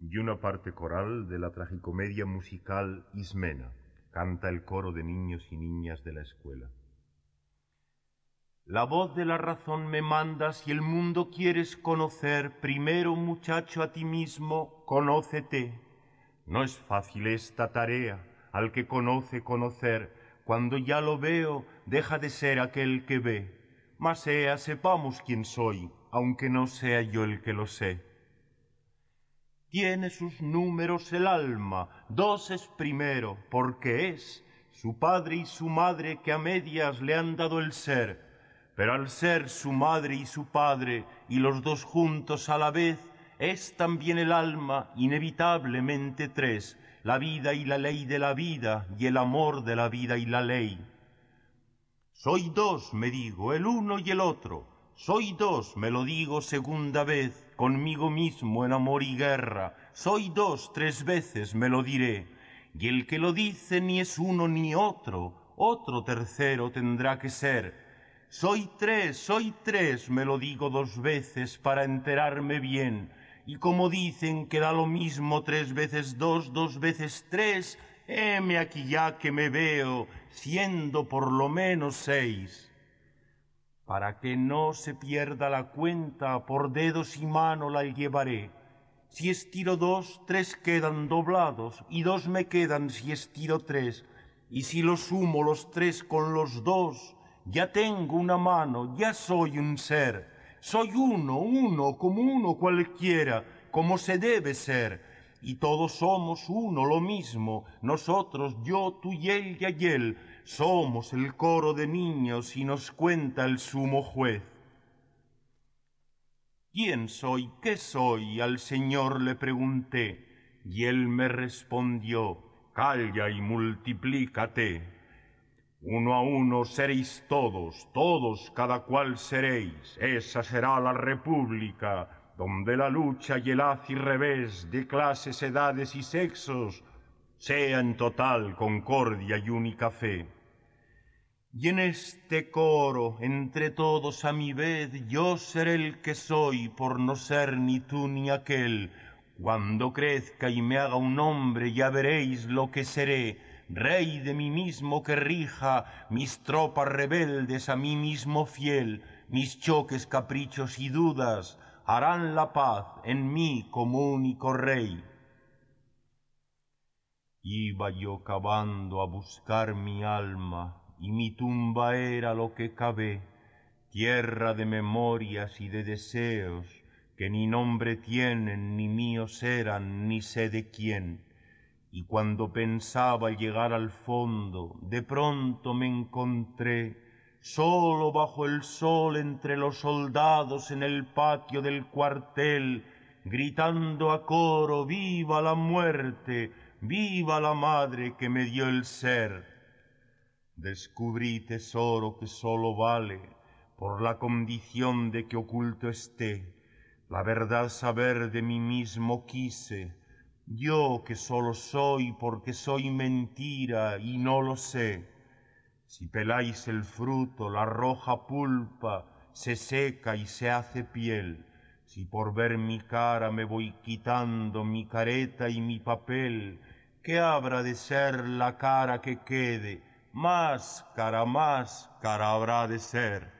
y una parte coral de la tragicomedia musical Ismena. Canta el coro de niños y niñas de la escuela. La voz de la razón me manda, si el mundo quieres conocer, primero muchacho a ti mismo, conócete. No es fácil esta tarea, al que conoce conocer, cuando ya lo veo, deja de ser aquel que ve. Mas sea, sepamos quién soy, aunque no sea yo el que lo sé. Tiene sus números el alma, dos es primero, porque es su padre y su madre que a medias le han dado el ser, pero al ser su madre y su padre y los dos juntos a la vez, es también el alma inevitablemente tres, la vida y la ley de la vida y el amor de la vida y la ley. Soy dos, me digo, el uno y el otro, soy dos, me lo digo segunda vez, conmigo mismo en amor y guerra. Soy dos, tres veces me lo diré. Y el que lo dice ni es uno ni otro, otro tercero tendrá que ser. Soy tres, soy tres, me lo digo dos veces para enterarme bien. Y como dicen que da lo mismo tres veces dos, dos veces tres, heme aquí ya que me veo, siendo por lo menos seis para que no se pierda la cuenta, por dedos y mano la llevaré. Si estiro dos, tres quedan doblados, y dos me quedan si estiro tres, y si lo sumo los tres con los dos, ya tengo una mano, ya soy un ser, soy uno, uno, como uno cualquiera, como se debe ser, y todos somos uno, lo mismo, nosotros, yo, tú y él y aquel, somos el coro de niños y nos cuenta el sumo juez. ¿Quién soy? ¿Qué soy? Al Señor le pregunté, y él me respondió, calla y multiplícate. Uno a uno seréis todos, todos cada cual seréis, esa será la república, donde la lucha y el haz y revés de clases, edades y sexos sea en total concordia y única fe. Y en este coro, entre todos a mi vez, yo seré el que soy por no ser ni tú ni aquel. Cuando crezca y me haga un hombre, ya veréis lo que seré, rey de mí mismo que rija mis tropas rebeldes a mí mismo fiel, mis choques, caprichos y dudas harán la paz en mí como único rey. Iba yo cavando a buscar mi alma, y mi tumba era lo que cavé, tierra de memorias y de deseos, que ni nombre tienen, ni míos eran, ni sé de quién. Y cuando pensaba llegar al fondo, de pronto me encontré solo bajo el sol entre los soldados en el patio del cuartel, gritando a coro, viva la muerte, viva la madre que me dio el ser. Descubrí tesoro que sólo vale por la condición de que oculto esté, la verdad saber de mí mismo quise, yo que sólo soy porque soy mentira y no lo sé. Si peláis el fruto, la roja pulpa se seca y se hace piel. Si por ver mi cara me voy quitando mi careta y mi papel, ¿qué habrá de ser la cara que quede? Más cara, más cara habrá de ser.